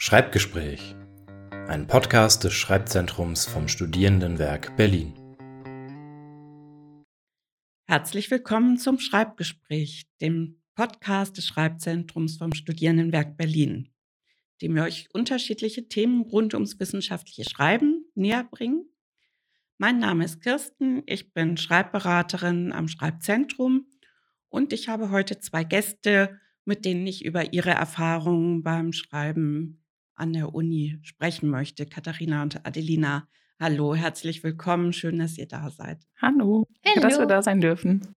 Schreibgespräch. Ein Podcast des Schreibzentrums vom Studierendenwerk Berlin. Herzlich willkommen zum Schreibgespräch, dem Podcast des Schreibzentrums vom Studierendenwerk Berlin, dem wir euch unterschiedliche Themen rund ums wissenschaftliche Schreiben näher bringen. Mein Name ist Kirsten, ich bin Schreibberaterin am Schreibzentrum und ich habe heute zwei Gäste, mit denen ich über ihre Erfahrungen beim Schreiben an der Uni sprechen möchte. Katharina und Adelina, hallo, herzlich willkommen. Schön, dass ihr da seid. Hallo, Hallo. dass wir da sein dürfen.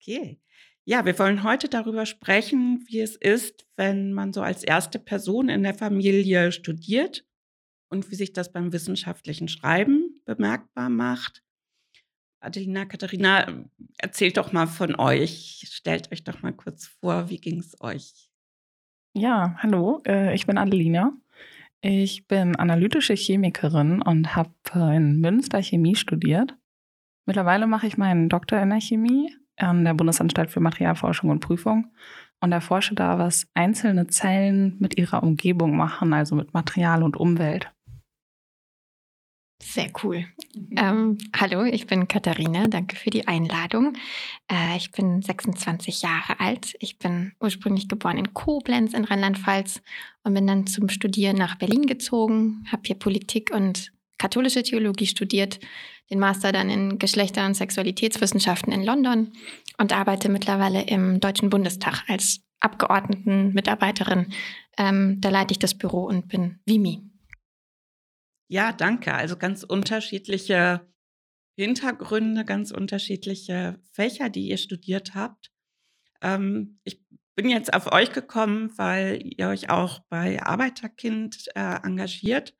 Okay. Ja, wir wollen heute darüber sprechen, wie es ist, wenn man so als erste Person in der Familie studiert und wie sich das beim wissenschaftlichen Schreiben bemerkbar macht. Adelina, Katharina, erzählt doch mal von euch. Stellt euch doch mal kurz vor, wie ging es euch? Ja, hallo, äh, ich bin Adelina. Ich bin analytische Chemikerin und habe in Münster Chemie studiert. Mittlerweile mache ich meinen Doktor in der Chemie an der Bundesanstalt für Materialforschung und Prüfung und erforsche da, was einzelne Zellen mit ihrer Umgebung machen, also mit Material und Umwelt. Sehr cool. Mhm. Ähm, hallo, ich bin Katharina. Danke für die Einladung. Äh, ich bin 26 Jahre alt. Ich bin ursprünglich geboren in Koblenz in Rheinland-Pfalz und bin dann zum Studieren nach Berlin gezogen, habe hier Politik und katholische Theologie studiert, den Master dann in Geschlechter- und Sexualitätswissenschaften in London und arbeite mittlerweile im Deutschen Bundestag als Abgeordnetenmitarbeiterin. Ähm, da leite ich das Büro und bin Vimi. Ja, danke. Also ganz unterschiedliche Hintergründe, ganz unterschiedliche Fächer, die ihr studiert habt. Ähm, ich bin jetzt auf euch gekommen, weil ihr euch auch bei Arbeiterkind äh, engagiert.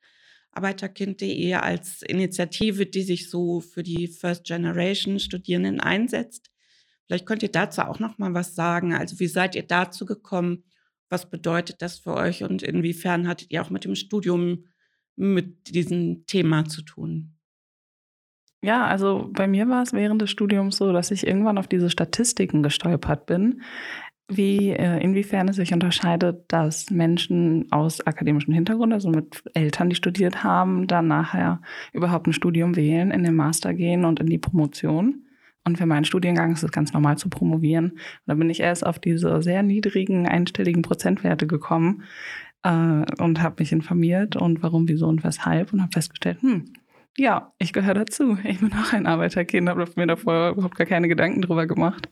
Arbeiterkind.de als Initiative, die sich so für die First Generation Studierenden einsetzt. Vielleicht könnt ihr dazu auch noch mal was sagen. Also wie seid ihr dazu gekommen? Was bedeutet das für euch und inwiefern hattet ihr auch mit dem Studium mit diesem Thema zu tun? Ja, also bei mir war es während des Studiums so, dass ich irgendwann auf diese Statistiken gestolpert bin, wie äh, inwiefern es sich unterscheidet, dass Menschen aus akademischem Hintergrund, also mit Eltern, die studiert haben, dann nachher überhaupt ein Studium wählen, in den Master gehen und in die Promotion. Und für meinen Studiengang ist es ganz normal zu promovieren. Und da bin ich erst auf diese sehr niedrigen einstelligen Prozentwerte gekommen, äh, und habe mich informiert und warum, wieso und weshalb und habe festgestellt, hm, ja, ich gehöre dazu. Ich bin auch ein Arbeiterkind, habe mir davor überhaupt gar keine Gedanken drüber gemacht.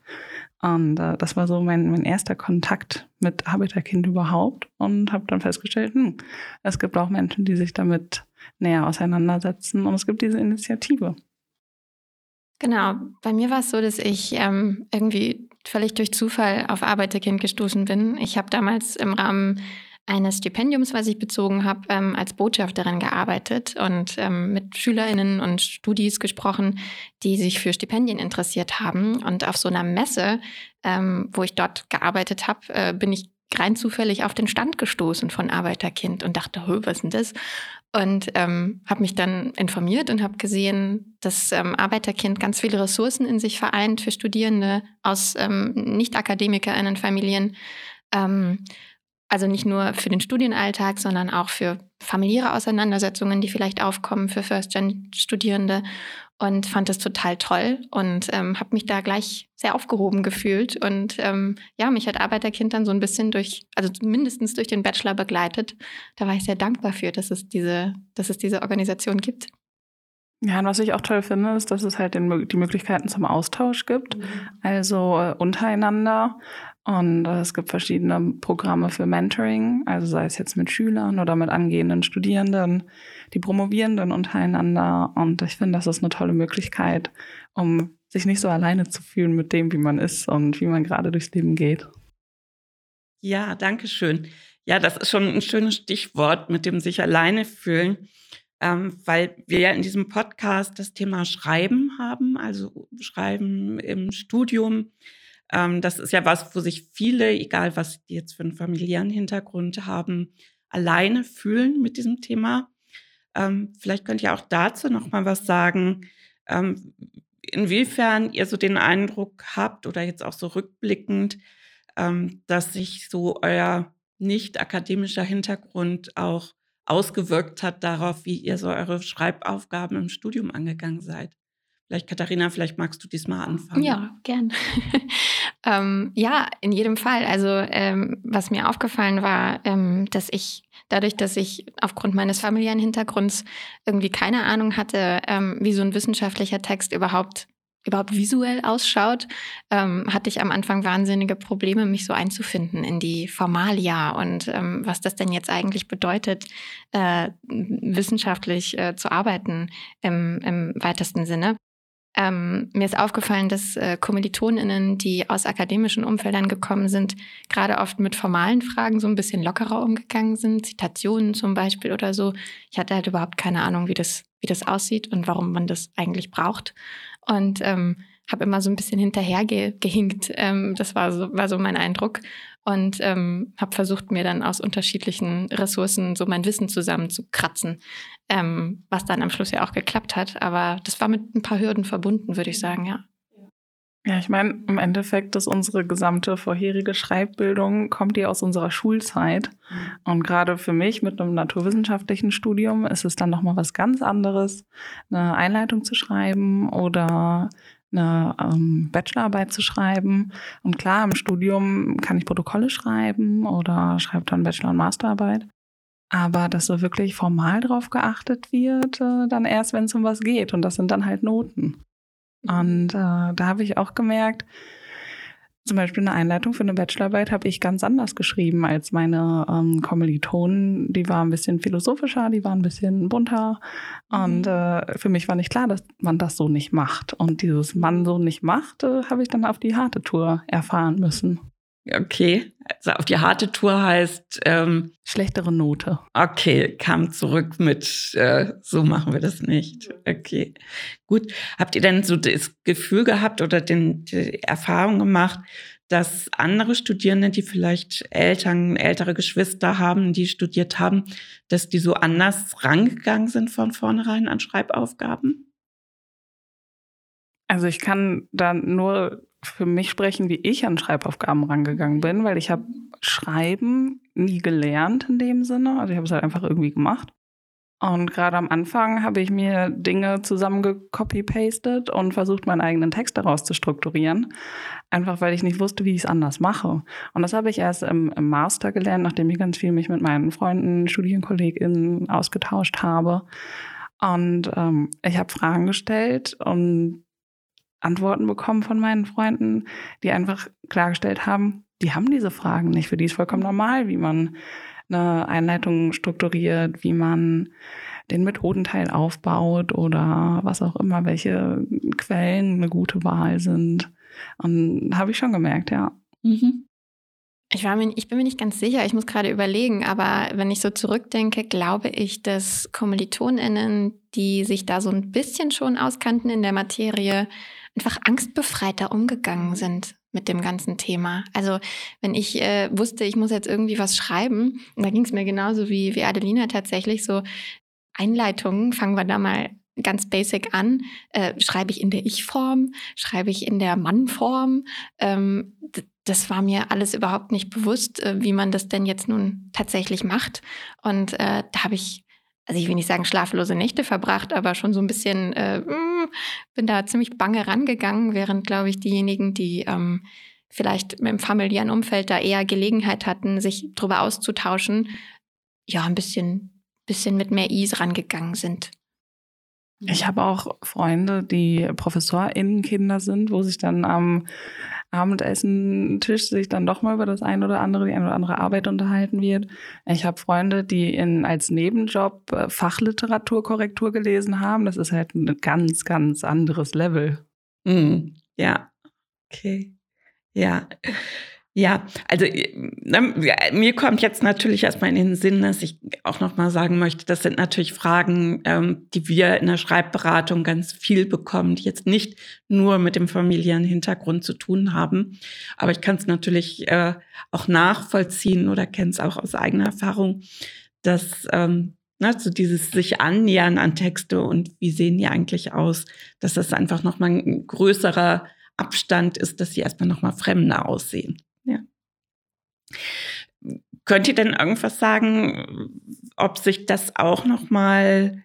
Und äh, das war so mein, mein erster Kontakt mit Arbeiterkind überhaupt und habe dann festgestellt, hm, es gibt auch Menschen, die sich damit näher auseinandersetzen und es gibt diese Initiative. Genau, bei mir war es so, dass ich ähm, irgendwie völlig durch Zufall auf Arbeiterkind gestoßen bin. Ich habe damals im Rahmen eines Stipendiums, was ich bezogen habe, ähm, als Botschafterin gearbeitet und ähm, mit Schülerinnen und Studis gesprochen, die sich für Stipendien interessiert haben. Und auf so einer Messe, ähm, wo ich dort gearbeitet habe, äh, bin ich rein zufällig auf den Stand gestoßen von Arbeiterkind und dachte, was ist denn das? Und ähm, habe mich dann informiert und habe gesehen, dass ähm, Arbeiterkind ganz viele Ressourcen in sich vereint für Studierende aus ähm, Nicht-AkademikerInnen-Familien. Ähm, also nicht nur für den Studienalltag, sondern auch für familiäre Auseinandersetzungen, die vielleicht aufkommen für First-Gen-Studierende und fand das total toll und ähm, habe mich da gleich sehr aufgehoben gefühlt und ähm, ja, mich hat Arbeiterkind dann so ein bisschen durch, also mindestens durch den Bachelor begleitet. Da war ich sehr dankbar für, dass es diese, dass es diese Organisation gibt. Ja, und was ich auch toll finde, ist, dass es halt den, die Möglichkeiten zum Austausch gibt, mhm. also äh, untereinander. Und äh, es gibt verschiedene Programme für Mentoring, also sei es jetzt mit Schülern oder mit angehenden Studierenden, die Promovierenden untereinander. Und ich finde, das ist eine tolle Möglichkeit, um sich nicht so alleine zu fühlen mit dem, wie man ist und wie man gerade durchs Leben geht. Ja, danke schön. Ja, das ist schon ein schönes Stichwort mit dem sich alleine fühlen, ähm, weil wir ja in diesem Podcast das Thema Schreiben haben, also Schreiben im Studium. Ähm, das ist ja was, wo sich viele, egal was die jetzt für einen familiären Hintergrund haben, alleine fühlen mit diesem Thema. Ähm, vielleicht könnt ihr auch dazu noch mal was sagen, ähm, inwiefern ihr so den Eindruck habt oder jetzt auch so rückblickend, ähm, dass sich so euer nicht akademischer Hintergrund auch ausgewirkt hat darauf, wie ihr so eure Schreibaufgaben im Studium angegangen seid. Vielleicht, Katharina, vielleicht magst du diesmal anfangen. Ja, gern. ähm, ja, in jedem Fall. Also, ähm, was mir aufgefallen war, ähm, dass ich dadurch, dass ich aufgrund meines familiären Hintergrunds irgendwie keine Ahnung hatte, ähm, wie so ein wissenschaftlicher Text überhaupt überhaupt visuell ausschaut, ähm, hatte ich am Anfang wahnsinnige Probleme, mich so einzufinden in die Formalia und ähm, was das denn jetzt eigentlich bedeutet, äh, wissenschaftlich äh, zu arbeiten im, im weitesten Sinne. Ähm, mir ist aufgefallen, dass äh, KommilitonInnen, die aus akademischen Umfeldern gekommen sind, gerade oft mit formalen Fragen so ein bisschen lockerer umgegangen sind, Zitationen zum Beispiel oder so. Ich hatte halt überhaupt keine Ahnung, wie das, wie das aussieht und warum man das eigentlich braucht. Und ähm, habe immer so ein bisschen hinterhergehinkt. Ähm, das war so, war so mein Eindruck und ähm, habe versucht, mir dann aus unterschiedlichen Ressourcen so mein Wissen zusammenzukratzen, ähm, was dann am Schluss ja auch geklappt hat. Aber das war mit ein paar Hürden verbunden, würde ich sagen, ja. Ja, ich meine, im Endeffekt ist unsere gesamte vorherige Schreibbildung, kommt die aus unserer Schulzeit. Und gerade für mich mit einem naturwissenschaftlichen Studium ist es dann nochmal was ganz anderes, eine Einleitung zu schreiben oder eine ähm, Bachelorarbeit zu schreiben. Und klar, im Studium kann ich Protokolle schreiben oder schreibe dann Bachelor- und Masterarbeit. Aber dass so wirklich formal drauf geachtet wird, äh, dann erst, wenn es um was geht. Und das sind dann halt Noten. Und äh, da habe ich auch gemerkt, zum Beispiel eine Einleitung für eine Bachelorarbeit habe ich ganz anders geschrieben als meine ähm, Kommilitonen. Die war ein bisschen philosophischer, die war ein bisschen bunter. Und mhm. äh, für mich war nicht klar, dass man das so nicht macht. Und dieses Mann so nicht macht, äh, habe ich dann auf die harte Tour erfahren müssen. Okay, also auf die harte Tour heißt ähm, schlechtere Note. Okay, kam zurück mit äh, so machen wir das nicht. Okay, gut. Habt ihr denn so das Gefühl gehabt oder den, die Erfahrung gemacht, dass andere Studierende, die vielleicht Eltern, ältere Geschwister haben, die studiert haben, dass die so anders rangegangen sind von vornherein an Schreibaufgaben? Also ich kann da nur für mich sprechen, wie ich an Schreibaufgaben rangegangen bin, weil ich habe Schreiben nie gelernt in dem Sinne. Also ich habe es halt einfach irgendwie gemacht. Und gerade am Anfang habe ich mir Dinge zusammengecopy-pastet und versucht, meinen eigenen Text daraus zu strukturieren. Einfach weil ich nicht wusste, wie ich es anders mache. Und das habe ich erst im, im, Master gelernt, nachdem ich ganz viel mich mit meinen Freunden, StudienkollegInnen ausgetauscht habe. Und ähm, ich habe Fragen gestellt und Antworten bekommen von meinen Freunden, die einfach klargestellt haben, die haben diese Fragen nicht. Für die ist vollkommen normal, wie man eine Einleitung strukturiert, wie man den Methodenteil aufbaut oder was auch immer, welche Quellen eine gute Wahl sind. Und habe ich schon gemerkt, ja. Mhm. Ich, war mir, ich bin mir nicht ganz sicher, ich muss gerade überlegen, aber wenn ich so zurückdenke, glaube ich, dass KommilitonInnen, die sich da so ein bisschen schon auskannten in der Materie, einfach angstbefreiter umgegangen sind mit dem ganzen Thema. Also wenn ich äh, wusste, ich muss jetzt irgendwie was schreiben, und da ging es mir genauso wie, wie Adelina tatsächlich, so Einleitungen, fangen wir da mal ganz basic an. Äh, schreibe ich in der Ich-Form? Schreibe ich in der Mann-Form? Ähm, das war mir alles überhaupt nicht bewusst, äh, wie man das denn jetzt nun tatsächlich macht. Und äh, da habe ich also ich will nicht sagen schlaflose Nächte verbracht, aber schon so ein bisschen, äh, mm, bin da ziemlich bange rangegangen, während, glaube ich, diejenigen, die ähm, vielleicht im familiären Umfeld da eher Gelegenheit hatten, sich darüber auszutauschen, ja, ein bisschen, bisschen mit mehr Ease rangegangen sind. Ich habe auch Freunde, die ProfessorInnenkinder sind, wo sich dann am Abendessen-Tisch sich dann doch mal über das eine oder andere, die eine oder andere Arbeit unterhalten wird. Ich habe Freunde, die in, als Nebenjob äh, Fachliteraturkorrektur gelesen haben. Das ist halt ein ganz, ganz anderes Level. Mm, ja, okay. Ja. Ja, also ne, mir kommt jetzt natürlich erstmal in den Sinn, dass ich auch noch mal sagen möchte, das sind natürlich Fragen, ähm, die wir in der Schreibberatung ganz viel bekommen, die jetzt nicht nur mit dem familiären Hintergrund zu tun haben. Aber ich kann es natürlich äh, auch nachvollziehen oder kenne es auch aus eigener Erfahrung, dass ähm, ne, so dieses sich annähern an Texte und wie sehen die eigentlich aus, dass das einfach noch mal ein größerer Abstand ist, dass sie erstmal noch mal fremder aussehen. Könnt ihr denn irgendwas sagen, ob sich das auch noch mal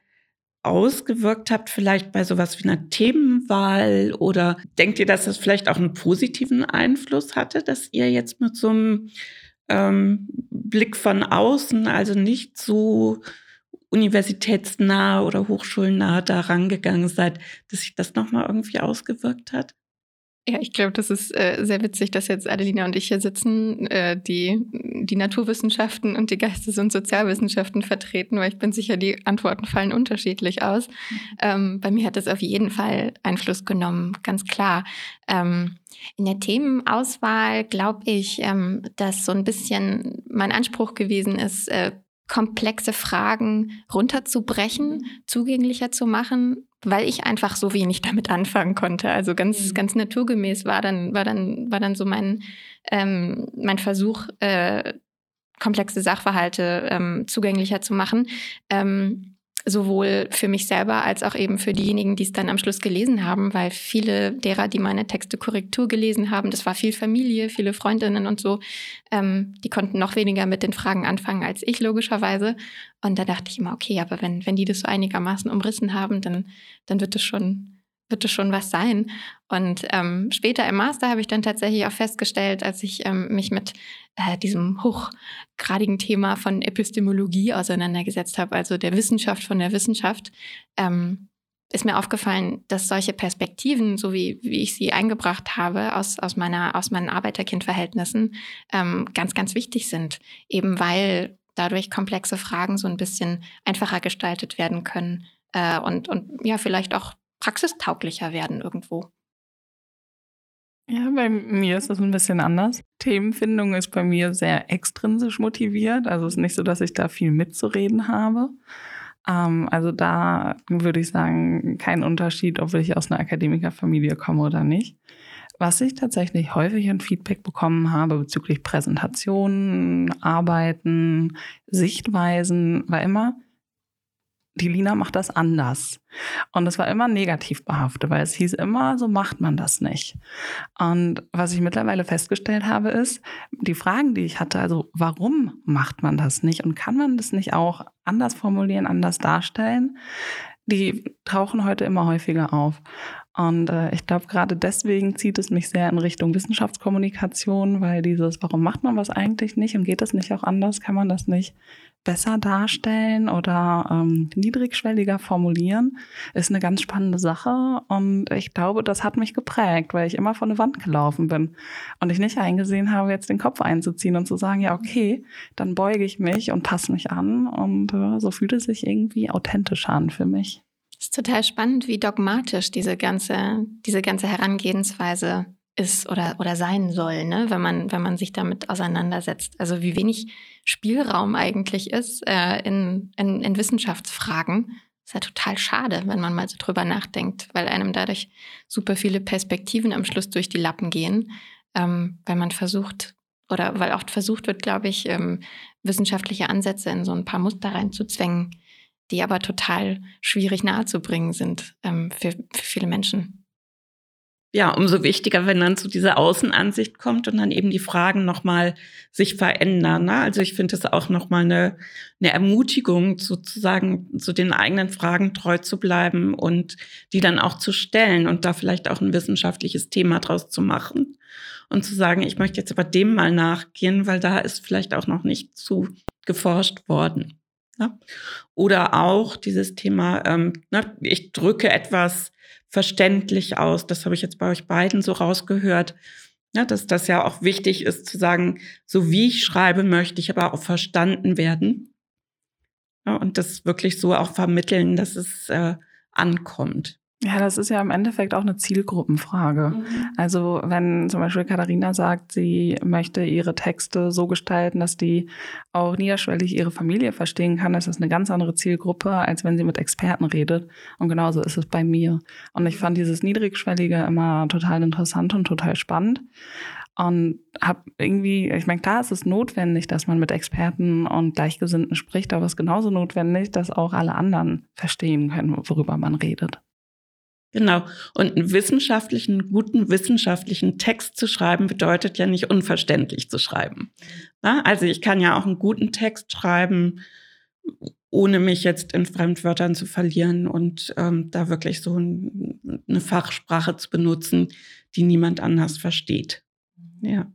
ausgewirkt habt, vielleicht bei sowas wie einer Themenwahl? Oder denkt ihr, dass das vielleicht auch einen positiven Einfluss hatte, dass ihr jetzt mit so einem ähm, Blick von außen, also nicht so universitätsnah oder hochschulnah da rangegangen seid, dass sich das nochmal irgendwie ausgewirkt hat? Ja, ich glaube, das ist äh, sehr witzig, dass jetzt Adelina und ich hier sitzen, äh, die die Naturwissenschaften und die Geistes- und Sozialwissenschaften vertreten, weil ich bin sicher, die Antworten fallen unterschiedlich aus. Mhm. Ähm, bei mir hat das auf jeden Fall Einfluss genommen, ganz klar. Ähm, in der Themenauswahl glaube ich, ähm, dass so ein bisschen mein Anspruch gewesen ist, äh, komplexe Fragen runterzubrechen, mhm. zugänglicher zu machen, weil ich einfach so wenig damit anfangen konnte. Also ganz, mhm. ganz naturgemäß war dann, war dann, war dann so mein, ähm, mein Versuch, äh, komplexe Sachverhalte ähm, zugänglicher zu machen. Ähm, sowohl für mich selber als auch eben für diejenigen, die es dann am Schluss gelesen haben, weil viele derer, die meine Texte Korrektur gelesen haben, das war viel Familie, viele Freundinnen und so, ähm, die konnten noch weniger mit den Fragen anfangen als ich logischerweise. Und da dachte ich immer, okay, aber wenn, wenn die das so einigermaßen umrissen haben, dann, dann wird es schon wird es schon was sein. Und ähm, später im Master habe ich dann tatsächlich auch festgestellt, als ich ähm, mich mit äh, diesem hochgradigen Thema von Epistemologie auseinandergesetzt habe, also der Wissenschaft von der Wissenschaft, ähm, ist mir aufgefallen, dass solche Perspektiven, so wie, wie ich sie eingebracht habe aus, aus, meiner, aus meinen Arbeiterkindverhältnissen, ähm, ganz, ganz wichtig sind. Eben weil dadurch komplexe Fragen so ein bisschen einfacher gestaltet werden können äh, und, und ja, vielleicht auch praxistauglicher werden irgendwo. Ja, bei mir ist das ein bisschen anders. Themenfindung ist bei mir sehr extrinsisch motiviert. Also es ist nicht so, dass ich da viel mitzureden habe. Ähm, also da würde ich sagen, kein Unterschied, ob ich aus einer Akademikerfamilie komme oder nicht. Was ich tatsächlich häufig an Feedback bekommen habe bezüglich Präsentationen, Arbeiten, Sichtweisen, war immer, die Lina macht das anders. Und es war immer negativ behaftet, weil es hieß immer, so macht man das nicht. Und was ich mittlerweile festgestellt habe, ist, die Fragen, die ich hatte, also warum macht man das nicht und kann man das nicht auch anders formulieren, anders darstellen, die tauchen heute immer häufiger auf. Und äh, ich glaube, gerade deswegen zieht es mich sehr in Richtung Wissenschaftskommunikation, weil dieses, warum macht man was eigentlich nicht und geht das nicht auch anders, kann man das nicht besser darstellen oder ähm, niedrigschwelliger formulieren, ist eine ganz spannende Sache. Und ich glaube, das hat mich geprägt, weil ich immer vor eine Wand gelaufen bin und ich nicht eingesehen habe, jetzt den Kopf einzuziehen und zu sagen, ja, okay, dann beuge ich mich und passe mich an. Und äh, so fühlt es sich irgendwie authentisch an für mich. Es ist total spannend, wie dogmatisch diese ganze, diese ganze Herangehensweise ist oder, oder sein soll, ne? wenn, man, wenn man sich damit auseinandersetzt. Also wie wenig Spielraum eigentlich ist äh, in, in, in Wissenschaftsfragen. Ist ja total schade, wenn man mal so drüber nachdenkt, weil einem dadurch super viele Perspektiven am Schluss durch die Lappen gehen, ähm, weil man versucht, oder weil auch versucht wird, glaube ich, ähm, wissenschaftliche Ansätze in so ein paar Muster reinzuzwängen, die aber total schwierig nahezubringen sind ähm, für, für viele Menschen ja, umso wichtiger, wenn dann zu dieser Außenansicht kommt und dann eben die Fragen nochmal sich verändern. Ne? Also ich finde es auch nochmal eine, eine Ermutigung, sozusagen zu den eigenen Fragen treu zu bleiben und die dann auch zu stellen und da vielleicht auch ein wissenschaftliches Thema draus zu machen und zu sagen, ich möchte jetzt aber dem mal nachgehen, weil da ist vielleicht auch noch nicht zu geforscht worden. Ne? Oder auch dieses Thema, ähm, ne, ich drücke etwas verständlich aus. Das habe ich jetzt bei euch beiden so rausgehört, ja, dass das ja auch wichtig ist zu sagen, so wie ich schreibe, möchte ich aber auch verstanden werden. Ja, und das wirklich so auch vermitteln, dass es äh, ankommt. Ja, das ist ja im Endeffekt auch eine Zielgruppenfrage. Mhm. Also wenn zum Beispiel Katharina sagt, sie möchte ihre Texte so gestalten, dass die auch niederschwellig ihre Familie verstehen kann, ist das eine ganz andere Zielgruppe, als wenn sie mit Experten redet. Und genauso ist es bei mir. Und ich fand dieses Niedrigschwellige immer total interessant und total spannend. Und habe irgendwie, ich meine, klar ist es notwendig, dass man mit Experten und Gleichgesinnten spricht, aber es ist genauso notwendig, dass auch alle anderen verstehen können, worüber man redet. Genau. Und einen wissenschaftlichen, guten wissenschaftlichen Text zu schreiben, bedeutet ja nicht unverständlich zu schreiben. Na, also ich kann ja auch einen guten Text schreiben, ohne mich jetzt in Fremdwörtern zu verlieren und ähm, da wirklich so ein, eine Fachsprache zu benutzen, die niemand anders versteht. Ja.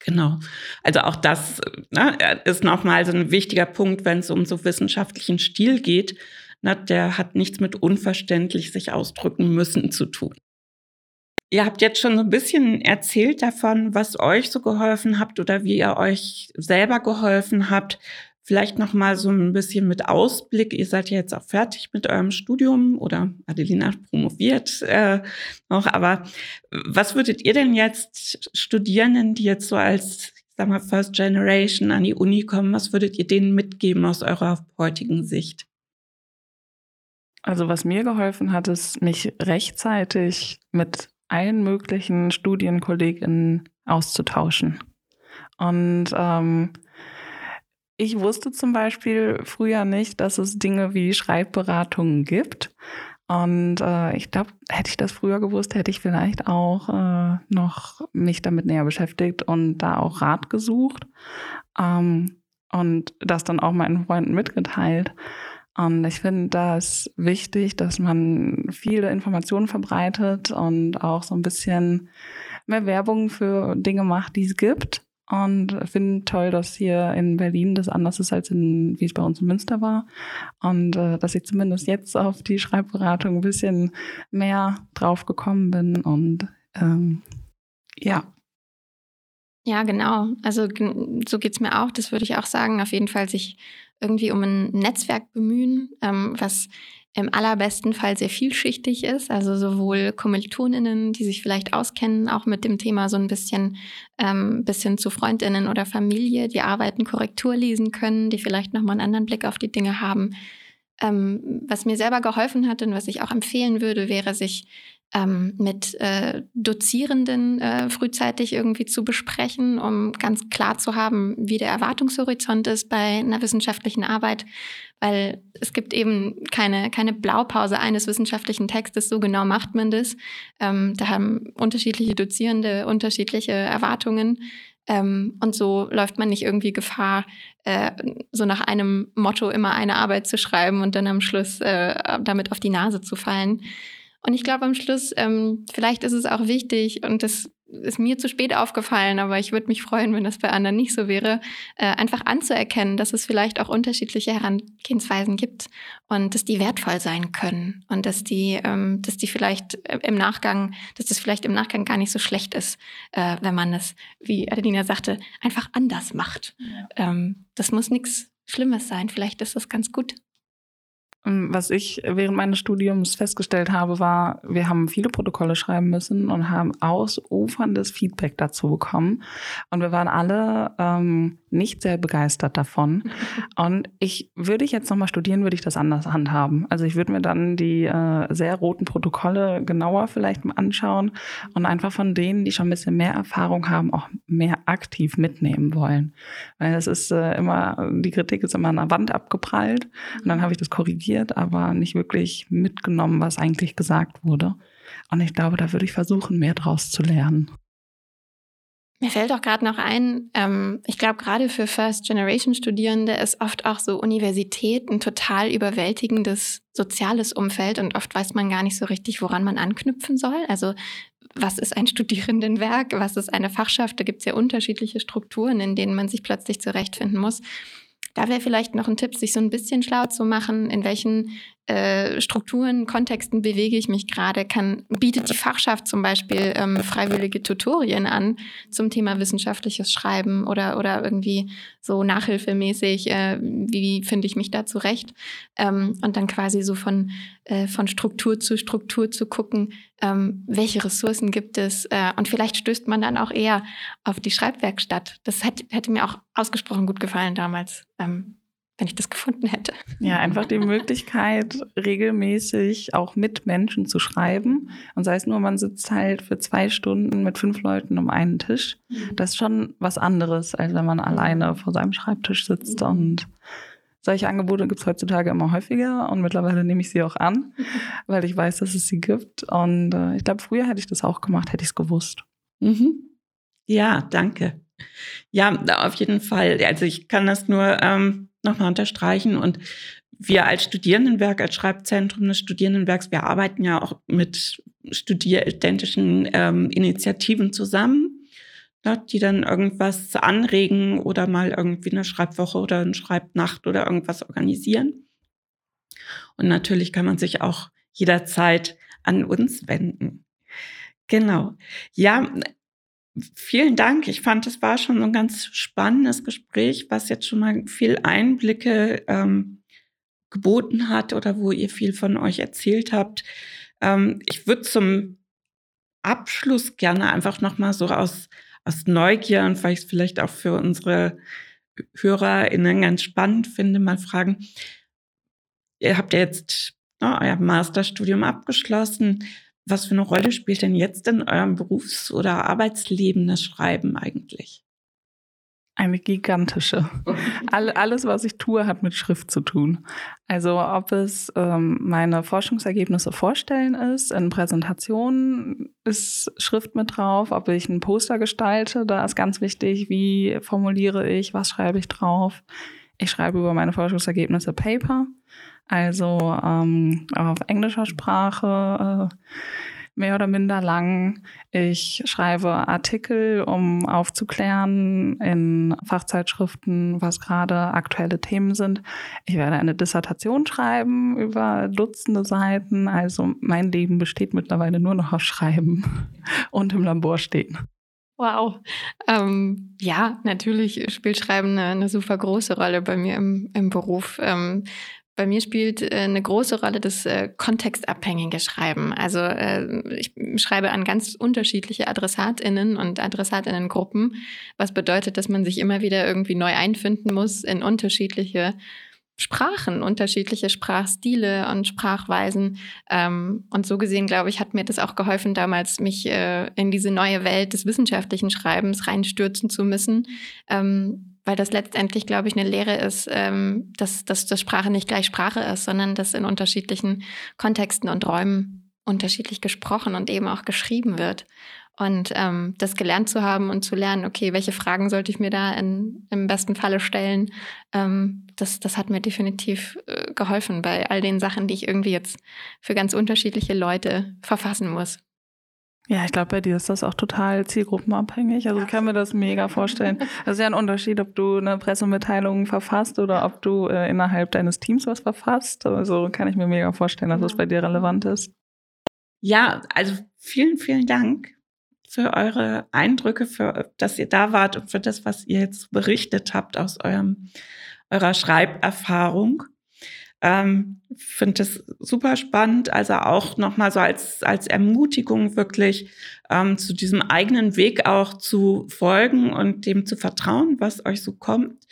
Genau. Also auch das ne, ist nochmal so ein wichtiger Punkt, wenn es um so wissenschaftlichen Stil geht na, der hat nichts mit unverständlich sich ausdrücken müssen zu tun. Ihr habt jetzt schon so ein bisschen erzählt davon, was euch so geholfen habt oder wie ihr euch selber geholfen habt. Vielleicht noch mal so ein bisschen mit Ausblick. Ihr seid ja jetzt auch fertig mit eurem Studium oder Adelina promoviert äh, noch. Aber was würdet ihr denn jetzt Studierenden, die jetzt so als sag mal First Generation an die Uni kommen, was würdet ihr denen mitgeben aus eurer heutigen Sicht? Also was mir geholfen hat, ist, mich rechtzeitig mit allen möglichen StudienkollegInnen auszutauschen. Und ähm, ich wusste zum Beispiel früher nicht, dass es Dinge wie Schreibberatungen gibt. Und äh, ich glaube, hätte ich das früher gewusst, hätte ich vielleicht auch äh, noch mich damit näher beschäftigt und da auch Rat gesucht ähm, und das dann auch meinen Freunden mitgeteilt. Und ich finde das wichtig, dass man viele Informationen verbreitet und auch so ein bisschen mehr Werbung für Dinge macht, die es gibt. Und finde toll, dass hier in Berlin das anders ist, als in, wie es bei uns in Münster war. Und äh, dass ich zumindest jetzt auf die Schreibberatung ein bisschen mehr drauf gekommen bin. Und ähm, ja. Ja, genau. Also so geht's mir auch. Das würde ich auch sagen. Auf jeden Fall sich irgendwie um ein Netzwerk bemühen, ähm, was im allerbesten Fall sehr vielschichtig ist, also sowohl KommilitonInnen, die sich vielleicht auskennen, auch mit dem Thema so ein bisschen, ähm, bisschen zu FreundInnen oder Familie, die Arbeiten Korrektur lesen können, die vielleicht nochmal einen anderen Blick auf die Dinge haben. Ähm, was mir selber geholfen hat und was ich auch empfehlen würde, wäre sich ähm, mit äh, Dozierenden äh, frühzeitig irgendwie zu besprechen, um ganz klar zu haben, wie der Erwartungshorizont ist bei einer wissenschaftlichen Arbeit. Weil es gibt eben keine, keine Blaupause eines wissenschaftlichen Textes, so genau macht man das. Ähm, da haben unterschiedliche Dozierende unterschiedliche Erwartungen. Ähm, und so läuft man nicht irgendwie Gefahr, äh, so nach einem Motto immer eine Arbeit zu schreiben und dann am Schluss äh, damit auf die Nase zu fallen. Und ich glaube am Schluss, ähm, vielleicht ist es auch wichtig, und das ist mir zu spät aufgefallen, aber ich würde mich freuen, wenn das bei anderen nicht so wäre, äh, einfach anzuerkennen, dass es vielleicht auch unterschiedliche Herangehensweisen gibt und dass die wertvoll sein können und dass die, ähm, dass die vielleicht im Nachgang, dass das vielleicht im Nachgang gar nicht so schlecht ist, äh, wenn man es, wie Adelina sagte, einfach anders macht. Ja. Ähm, das muss nichts Schlimmes sein. Vielleicht ist das ganz gut. Ähm, was ich während meines Studiums festgestellt habe, war, wir haben viele Protokolle schreiben müssen und haben ausuferndes Feedback dazu bekommen. Und wir waren alle ähm, nicht sehr begeistert davon. Und ich würde ich jetzt nochmal studieren, würde ich das anders handhaben. Also ich würde mir dann die äh, sehr roten Protokolle genauer vielleicht mal anschauen und einfach von denen, die schon ein bisschen mehr Erfahrung haben, auch mehr aktiv mitnehmen wollen. Weil es ist äh, immer, die Kritik ist immer an der Wand abgeprallt und dann habe ich das korrigiert, aber nicht wirklich mitgenommen, was eigentlich gesagt wurde. Und ich glaube, da würde ich versuchen, mehr draus zu lernen. Mir fällt auch gerade noch ein, ähm, ich glaube, gerade für First-Generation-Studierende ist oft auch so Universität ein total überwältigendes soziales Umfeld und oft weiß man gar nicht so richtig, woran man anknüpfen soll. Also was ist ein Studierendenwerk, was ist eine Fachschaft? Da gibt es ja unterschiedliche Strukturen, in denen man sich plötzlich zurechtfinden muss. Da wäre vielleicht noch ein Tipp, sich so ein bisschen schlau zu machen, in welchen äh, Strukturen, Kontexten bewege ich mich gerade, kann, bietet die Fachschaft zum Beispiel ähm, freiwillige Tutorien an zum Thema wissenschaftliches Schreiben oder, oder irgendwie so nachhilfemäßig, äh, wie finde ich mich da zurecht? Ähm, und dann quasi so von, äh, von Struktur zu Struktur zu gucken, ähm, welche Ressourcen gibt es? Äh, und vielleicht stößt man dann auch eher auf die Schreibwerkstatt. Das hat, hätte mir auch ausgesprochen gut gefallen damals. Wenn ich das gefunden hätte. Ja, einfach die Möglichkeit, regelmäßig auch mit Menschen zu schreiben. Und sei es nur, man sitzt halt für zwei Stunden mit fünf Leuten um einen Tisch. Das ist schon was anderes, als wenn man alleine vor seinem Schreibtisch sitzt und Solche Angebote gibt es heutzutage immer häufiger und mittlerweile nehme ich sie auch an, weil ich weiß, dass es sie gibt. Und äh, ich glaube, früher hätte ich das auch gemacht, hätte ich es gewusst. Mhm. Ja, danke. Ja, auf jeden Fall. Also ich kann das nur ähm, nochmal unterstreichen. Und wir als Studierendenwerk, als Schreibzentrum des Studierendenwerks, wir arbeiten ja auch mit studieridentischen ähm, Initiativen zusammen, ne, die dann irgendwas anregen oder mal irgendwie eine Schreibwoche oder eine Schreibnacht oder irgendwas organisieren. Und natürlich kann man sich auch jederzeit an uns wenden. Genau. Ja, vielen Dank. Ich fand, es war schon so ein ganz spannendes Gespräch, was jetzt schon mal viel Einblicke ähm, geboten hat oder wo ihr viel von euch erzählt habt. Ähm, ich würde zum Abschluss gerne einfach noch mal so aus, aus Neugier und weil ich es vielleicht auch für unsere HörerInnen ganz spannend finde, mal fragen. Ihr habt ja jetzt ne, euer Masterstudium abgeschlossen. Was für eine Rolle spielt denn jetzt in eurem Berufs- oder Arbeitsleben das Schreiben eigentlich? Eine gigantische. All, alles, was ich tue, hat mit Schrift zu tun. Also ob es ähm, meine Forschungsergebnisse vorstellen ist, in Präsentationen ist Schrift mit drauf, ob ich ein Poster gestalte, da ist ganz wichtig, wie formuliere ich, was schreibe ich drauf. Ich schreibe über meine Forschungsergebnisse Paper, also ähm, auf englischer Sprache. Äh, mehr oder minder lang. Ich schreibe Artikel, um aufzuklären in Fachzeitschriften, was gerade aktuelle Themen sind. Ich werde eine Dissertation schreiben über Dutzende Seiten. Also mein Leben besteht mittlerweile nur noch aus Schreiben und im Labor stehen. Wow. Ähm, ja, natürlich spielt Schreiben eine, eine, super große Rolle bei mir im, im Beruf. Ähm, bei mir spielt äh, eine große Rolle das äh, kontextabhängige Schreiben. Also äh, ich schreibe an ganz unterschiedliche Adressatinnen und Adressatinnengruppen, was bedeutet, dass man sich immer wieder irgendwie neu einfinden muss in unterschiedliche Sprachen, unterschiedliche Sprachstile und Sprachweisen. Ähm, und so gesehen, glaube ich, hat mir das auch geholfen, damals mich in diese neue Welt des wissenschaftlichen Schreibens reinstürzen zu müssen. Ähm, weil das letztendlich, glaube ich, eine Lehre ist, ähm, dass, dass, dass Sprache nicht gleich Sprache ist, sondern dass in unterschiedlichen Kontexten und Räumen unterschiedlich gesprochen und eben auch geschrieben wird. Und ähm, das gelernt zu haben und zu lernen, okay, welche Fragen sollte ich mir da in, im besten Falle stellen, ähm, das, das hat mir definitiv äh, geholfen bei all den Sachen, die ich irgendwie jetzt für ganz unterschiedliche Leute verfassen muss. Ja, ich glaube, bei dir ist das auch total zielgruppenabhängig. Also ich kann mir das mega vorstellen. Das ist ja ein Unterschied, ob du eine Pressemitteilung verfasst oder ob du äh, innerhalb deines Teams was verfasst. Also kann ich mir mega vorstellen, dass das bei dir relevant ist. Ja, also vielen, vielen Dank für eure Eindrücke, für dass ihr da wart und für das, was ihr jetzt berichtet habt aus eurem, eurer Schreiberfahrung. Ähm, Finde es super spannend, also auch nochmal so als, als Ermutigung wirklich ähm, zu diesem eigenen Weg auch zu folgen und dem zu vertrauen, was euch so kommt.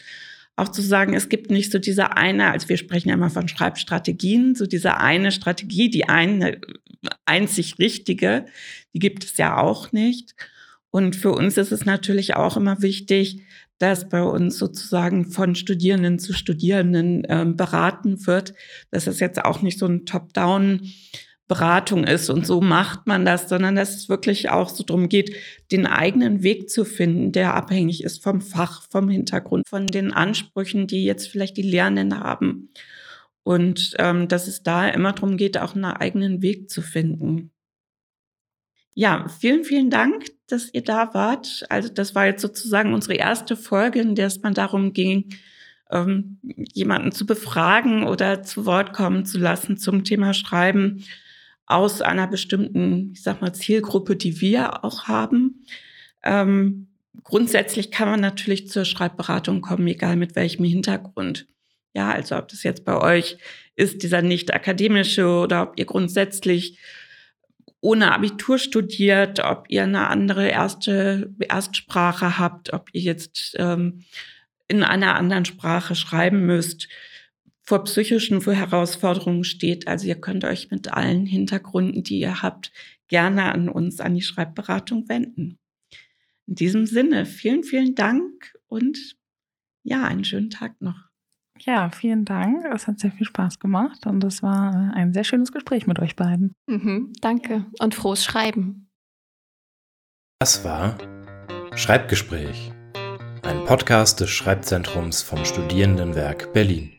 Auch zu sagen, es gibt nicht so diese eine, also wir sprechen ja immer von Schreibstrategien, so diese eine Strategie, die eine einzig richtige, die gibt es ja auch nicht. Und für uns ist es natürlich auch immer wichtig, dass bei uns sozusagen von Studierenden zu Studierenden äh, beraten wird, dass es jetzt auch nicht so ein Top-Down Beratung ist und so macht man das, sondern dass es wirklich auch so darum geht, den eigenen Weg zu finden, der abhängig ist vom Fach, vom Hintergrund, von den Ansprüchen, die jetzt vielleicht die Lernenden haben. Und ähm, dass es da immer darum geht, auch einen eigenen Weg zu finden. Ja, vielen, vielen Dank, dass ihr da wart. Also das war jetzt sozusagen unsere erste Folge, in der es mal darum ging, ähm, jemanden zu befragen oder zu Wort kommen zu lassen zum Thema Schreiben aus einer bestimmten, ich sag mal, Zielgruppe, die wir auch haben. Ähm, grundsätzlich kann man natürlich zur Schreibberatung kommen, egal mit welchem Hintergrund. Ja, also ob das jetzt bei euch ist, dieser nicht akademische oder ob ihr grundsätzlich ohne Abitur studiert, ob ihr eine andere erste Erstsprache habt, ob ihr jetzt ähm, in einer anderen Sprache schreiben müsst, vor psychischen Herausforderungen steht. Also ihr könnt euch mit allen Hintergründen, die ihr habt, gerne an uns, an die Schreibberatung wenden. In diesem Sinne, vielen, vielen Dank und ja, einen schönen Tag noch. Ja, vielen Dank. Es hat sehr viel Spaß gemacht und es war ein sehr schönes Gespräch mit euch beiden. Mhm, danke und frohes Schreiben. Das war Schreibgespräch, ein Podcast des Schreibzentrums vom Studierendenwerk Berlin.